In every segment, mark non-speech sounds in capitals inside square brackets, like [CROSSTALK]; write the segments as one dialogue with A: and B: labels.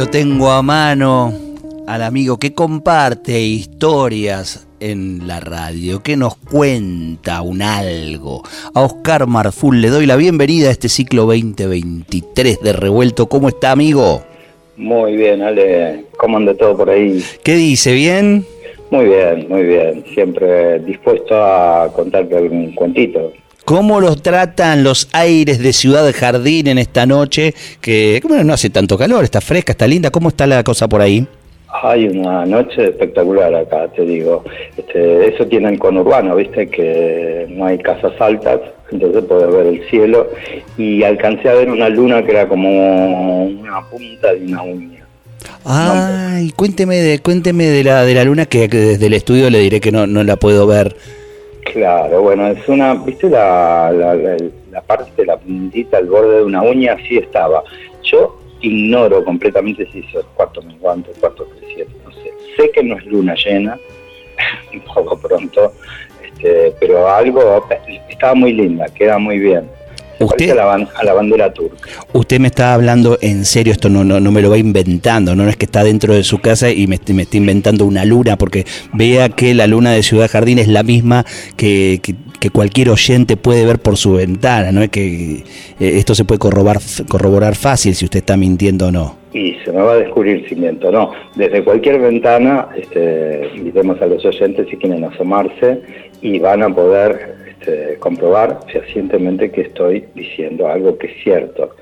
A: Lo tengo a mano al amigo que comparte historias en la radio, que nos cuenta un algo. A Oscar Marful le doy la bienvenida a este ciclo 2023 de Revuelto. ¿Cómo está, amigo?
B: Muy bien, Ale. ¿Cómo anda todo por ahí?
A: ¿Qué dice? ¿Bien?
B: Muy bien, muy bien. Siempre dispuesto a contarte algún cuentito.
A: ¿Cómo los tratan los aires de Ciudad Jardín en esta noche? Que bueno, no hace tanto calor, está fresca, está linda. ¿Cómo está la cosa por ahí?
B: Hay una noche espectacular acá, te digo. Este, eso tienen con urbano, viste, que no hay casas altas, entonces puedes ver el cielo. Y alcancé a ver una luna que era como una punta de una uña.
A: Ay, cuénteme de, cuénteme de la de la luna que, desde el estudio le diré que no, no la puedo ver.
B: Claro, bueno, es una, viste la, la, parte de la puntita, el borde de una uña, así estaba. Yo ignoro completamente si es cuarto menguante, cuarto creciente, no sé. Sé que no es luna llena, [LAUGHS] un poco pronto, este, pero algo, estaba muy linda, queda muy bien. Usted, a la, bandera turca.
A: Usted me está hablando en serio, esto no, no, no me lo va inventando, no es que está dentro de su casa y me, me está inventando una luna, porque vea que la luna de Ciudad Jardín es la misma que, que, cualquier oyente puede ver por su ventana, no es que eh, esto se puede corroborar, corroborar fácil si usted está mintiendo o no.
B: Y se me va a descubrir si miento, no. Desde cualquier ventana, este, invitemos a los oyentes si quieren asomarse y van a poder este, comprobar fehacientemente que estoy diciendo algo que es cierto.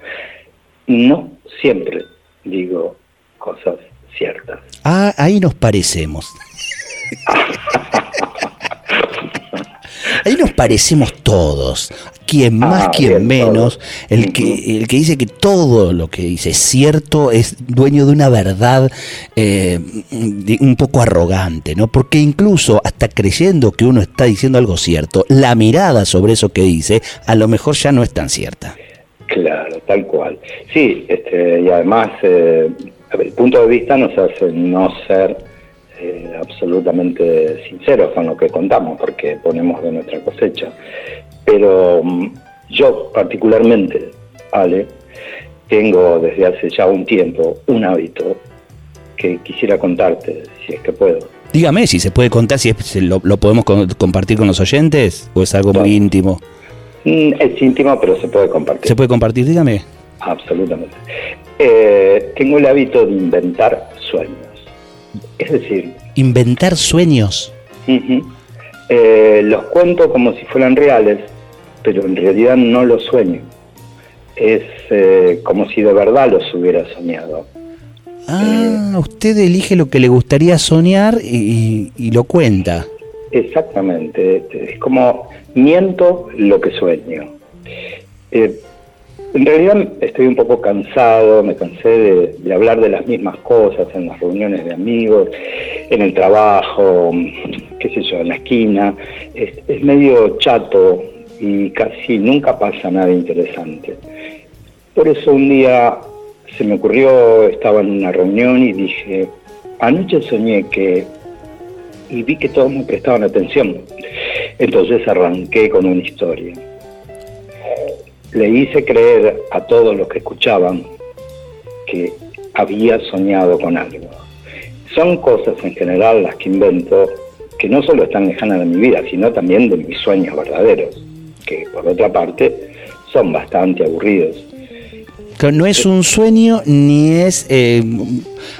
B: No siempre digo cosas ciertas.
A: Ah, ahí nos parecemos. [LAUGHS] Ahí nos parecemos todos, quien más, ah, quien menos, el que, el que dice que todo lo que dice es cierto es dueño de una verdad eh, un poco arrogante, ¿no? Porque incluso hasta creyendo que uno está diciendo algo cierto, la mirada sobre eso que dice a lo mejor ya no es tan cierta.
B: Claro, tal cual. Sí, este, y además eh, el punto de vista nos hace no ser eh, absolutamente sinceros con lo que contamos, porque ponemos de nuestra cosecha. Pero mm, yo particularmente, Ale, tengo desde hace ya un tiempo un hábito que quisiera contarte, si es que puedo.
A: Dígame si se puede contar, si, lo, podemos compartir con los oyentes o es algo muy íntimo.
B: Mm, es íntimo, pero se puede compartir.
A: ¿Se puede compartir? Dígame.
B: Absolutamente. Eh, tengo el hábito de inventar sueños. Es decir...
A: Inventar sueños.
B: Eh, los cuento como si fueran reales, pero en realidad no los sueño. Es eh, como si de verdad los hubiera soñado.
A: Ah, usted elige lo que le gustaría soñar y, lo cuenta.
B: Exactamente, es como miento lo que sueño. En realidad estoy un poco cansado, me cansé de, hablar de las mismas cosas en las reuniones de amigos, en el trabajo, qué sé yo, en la esquina. Es, medio chato y casi nunca pasa nada interesante. Por eso un día se me ocurrió, estaba en una reunión y dije, anoche soñé que... y vi que todos me prestaban atención. Entonces arranqué con una historia le hice creer a todos los que escuchaban que había soñado con algo. Son cosas en general las que invento que no solo están lejanas de mi vida, sino también de mis sueños verdaderos, que por otra parte son bastante aburridos.
A: no es un sueño ni es eh,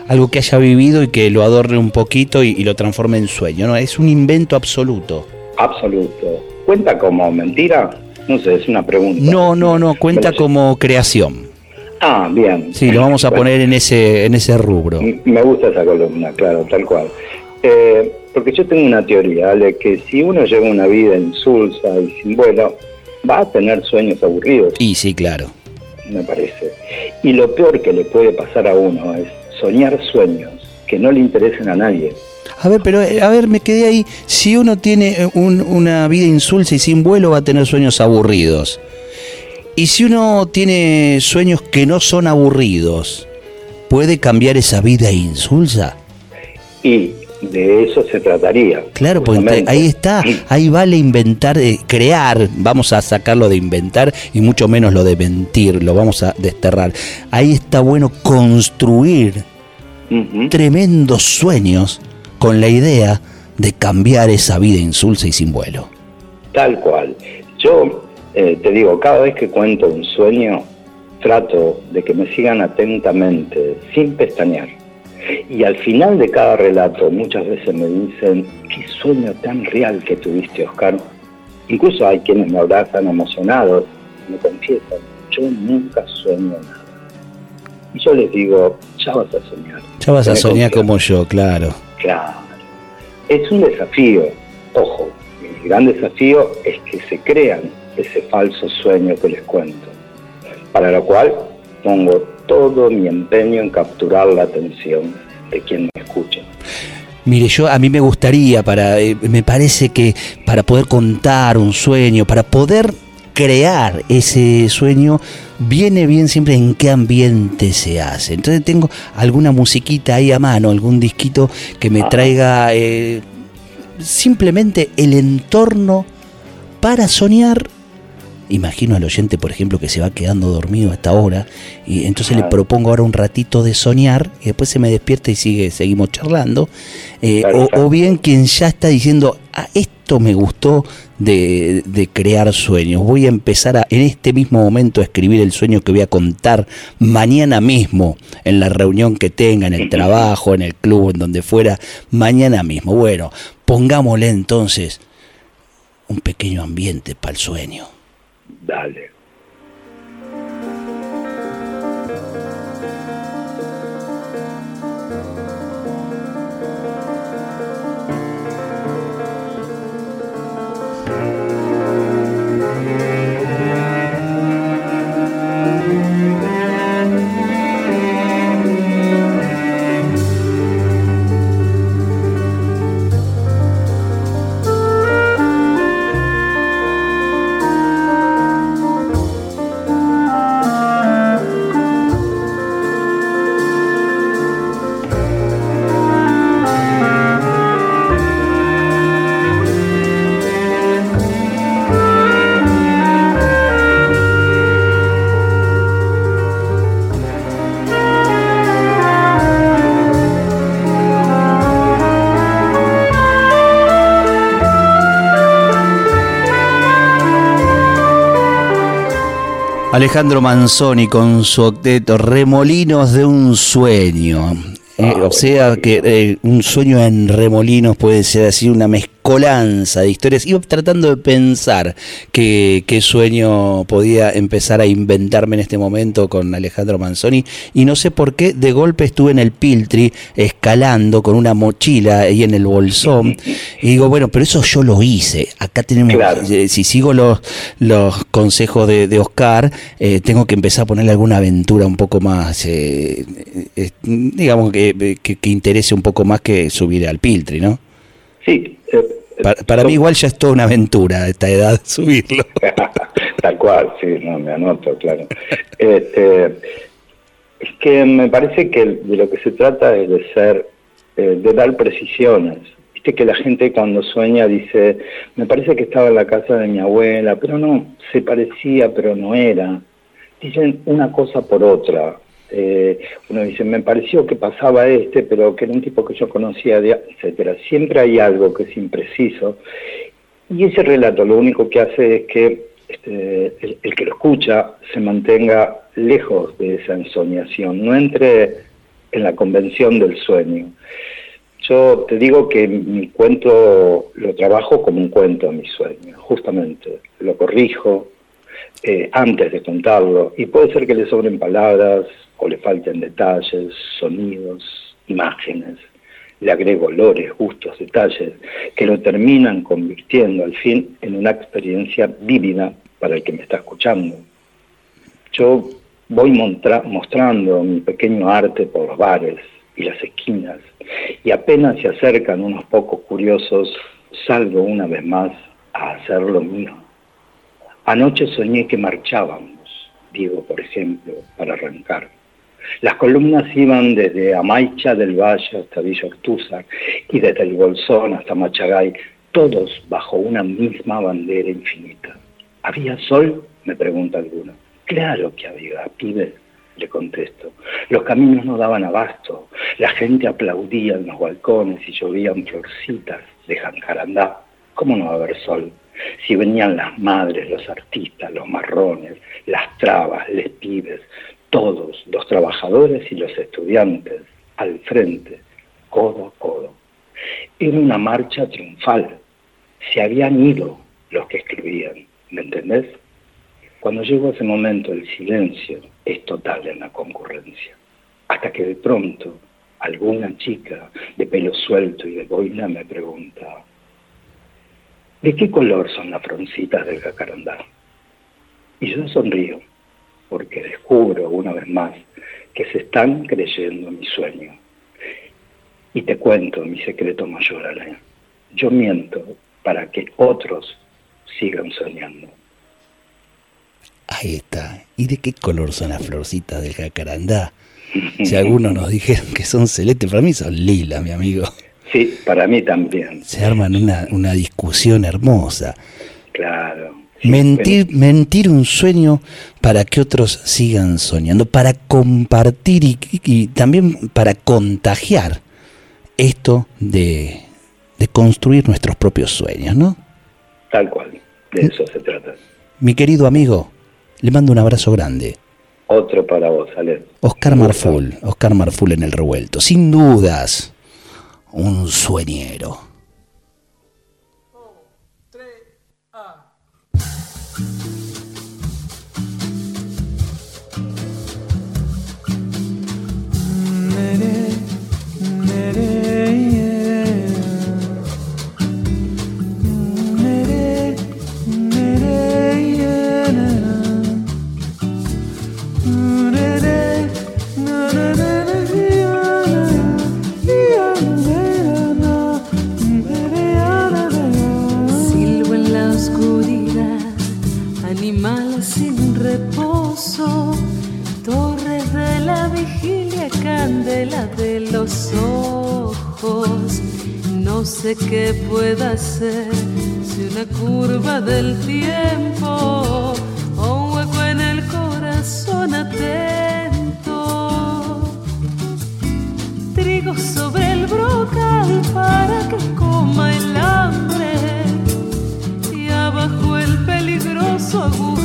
A: algo que haya vivido y que lo adorne un poquito y, y, lo transforme en sueño, no, es un invento absoluto.
B: absoluto. ¿Cuenta como mentira? No sé, es una pregunta.
A: No, no, no, cuenta como creación.
B: Ah, bien.
A: Sí, lo vamos a poner en ese, en ese rubro.
B: Me gusta esa columna, claro, tal cual. Eh, porque yo tengo una teoría de que si uno lleva una vida insulsa y sin vuelo, va a tener sueños aburridos.
A: Y sí, claro.
B: Me parece. Y lo peor que le puede pasar a uno es soñar sueños que no le interesen a nadie.
A: A ver, pero eh, a ver, me quedé ahí. Si uno tiene eh, una vida insulsa y sin vuelo, va a tener sueños aburridos. Y si uno tiene sueños que no son aburridos, ¿puede cambiar esa vida insulsa?
B: Y de eso se trataría.
A: Claro, porque ahí está, ahí vale inventar, eh, crear, vamos a sacarlo de inventar y mucho menos lo de mentir, lo vamos a desterrar. Ahí está bueno construir tremendos sueños con la idea de cambiar esa vida insulsa y sin vuelo.
B: Tal cual. Yo eh, te digo, cada vez que cuento un sueño, trato de que me sigan atentamente, sin pestañear. Y al final de cada relato, muchas veces me dicen, qué sueño tan real que tuviste, Oscar. Incluso hay quienes me abrazan emocionados, me confiesan, yo nunca sueño nada. Y yo les digo, ya vas a soñar.
A: Ya vas a soñar como yo, claro.
B: Claro. Es un desafío, ojo, mi gran desafío es que se crean ese falso sueño que les cuento, para lo cual pongo todo mi empeño en capturar la atención de quien me escucha.
A: Mire, yo a mí me gustaría para eh, me parece que para poder contar un sueño, para poder crear ese sueño viene bien siempre en qué ambiente se hace. Entonces tengo alguna musiquita ahí a mano, algún disquito que me traiga eh, simplemente el entorno para soñar. Imagino al oyente, por ejemplo, que se va quedando dormido hasta ahora, y entonces le propongo ahora un ratito de soñar, y después se me despierta y sigue, seguimos charlando, eh, o, bien quien ya está diciendo, ah, esto me gustó de, crear sueños, voy a empezar a, en este mismo momento a escribir el sueño que voy a contar mañana mismo, en la reunión que tenga, en el trabajo, en el club, en donde fuera, mañana mismo. Bueno, pongámosle entonces un pequeño ambiente para el sueño.
B: Dale.
A: Alejandro Manzoni con su octeto Remolinos de un sueño. Eh, o sea que eh, un sueño en remolinos puede ser así una mezcla colanza de historias. Iba tratando de pensar qué, sueño podía empezar a inventarme en este momento con Alejandro Manzoni y no sé por qué de golpe estuve en el Piltri escalando con una mochila ahí en el bolsón y digo, bueno, pero eso yo lo hice. Acá tenemos, eh, si sigo los, los consejos de, Oscar, eh, tengo que empezar a ponerle alguna aventura un poco más, eh, digamos, que, que, que interese un poco más que subir al Piltri, ¿no?
B: Sí,
A: para, mí igual ya es toda una aventura a esta edad [LAUGHS] subirlo. [LAUGHS]
B: Tal cual, sí, no, me anoto, claro. Este, es que me parece que de lo que se trata es de ser, eh, de dar precisiones. Viste que la gente cuando sueña dice, me parece que estaba en la casa de mi abuela, pero no, se parecía, pero no era. Dicen una cosa por otra. Eh, uno dice, me pareció que pasaba este, pero que era un tipo que yo conocía, etcétera. Siempre hay algo que es impreciso. Y ese relato lo único que hace es que este, el, que lo escucha se mantenga lejos de esa ensoñación, no entre en la convención del sueño. Yo te digo que mi cuento lo trabajo como un cuento, mi sueño, justamente. Lo corrijo eh, antes de contarlo y puede ser que le sobren palabras o le falten detalles, sonidos, imágenes. Le agrego olores, gustos, detalles que lo terminan convirtiendo al fin en una experiencia vívida para el que me está escuchando. Yo voy mostrando mi pequeño arte por los bares, y las esquinas, y apenas se acercan unos pocos curiosos, salgo una vez más a hacer lo mío. Anoche soñé que marchábamos, digo por ejemplo, para arrancar. Las columnas iban desde Amaicha del Valle hasta Villa Ortúzar y desde el Bolsón hasta Machagay, todos bajo una misma bandera infinita. ¿Había sol? me pregunta alguno. Claro que había, pibe le contesto. Los caminos no daban abasto, la gente aplaudía en los balcones y llovían florcitas de jancarandá. ¿Cómo no va a haber sol? Si venían las madres, los artistas, los marrones, las trabas, les pibes, todos, los trabajadores y los estudiantes, al frente, codo a codo. Era una marcha triunfal. Se habían ido los que escribían, ¿me entendés? Cuando llegó ese momento el silencio es total en la concurrencia, hasta que de pronto alguna chica de pelo suelto y de boina me pregunta, ¿de qué color son las froncitas del jacarandá? Y yo sonrío, porque descubro una vez más que se están creyendo en mi sueño. Y te cuento mi secreto mayor, Alain. Yo miento para que otros sigan soñando.
A: Ahí está. ¿Y de qué color son las florcitas del jacarandá? [LAUGHS] Si algunos nos dijeron que son celestes, para mí son lila, mi amigo.
B: Sí, para mí también.
A: Se arman una, una discusión hermosa.
B: Claro.
A: Mentir, mentir un sueño para que otros sigan soñando, para compartir y, también para contagiar esto de, de construir nuestros propios sueños, ¿no?
B: Tal cual, de eso se trata.
A: Mi querido amigo, le mando un abrazo grande.
B: Otro para vos, Ale.
A: Oscar Marful, Oscar Marful en el revuelto. Sin dudas, un sueñero.
C: Candela de los ojos. No sé qué pueda ser si una curva del tiempo o un hueco en el corazón atento. Trigo sobre el brocal para que coma el hambre 错误。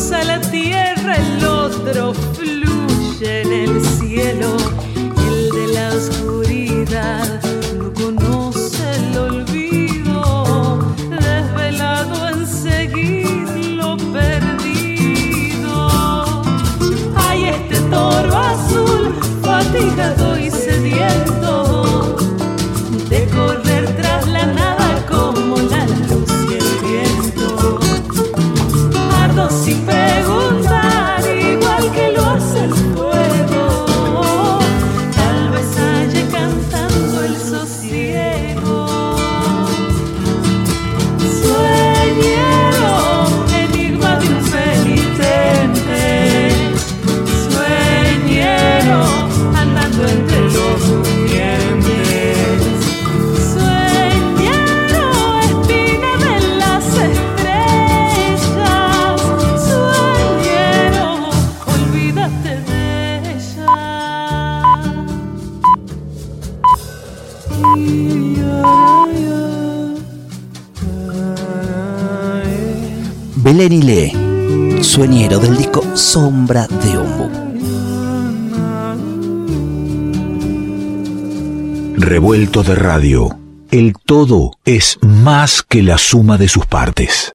C: Cruza la tierra, el otro fluye en el
A: Lenny sueñero del disco Sombra de Ombu.
D: Revuelto de radio. El todo es más que la suma de sus partes.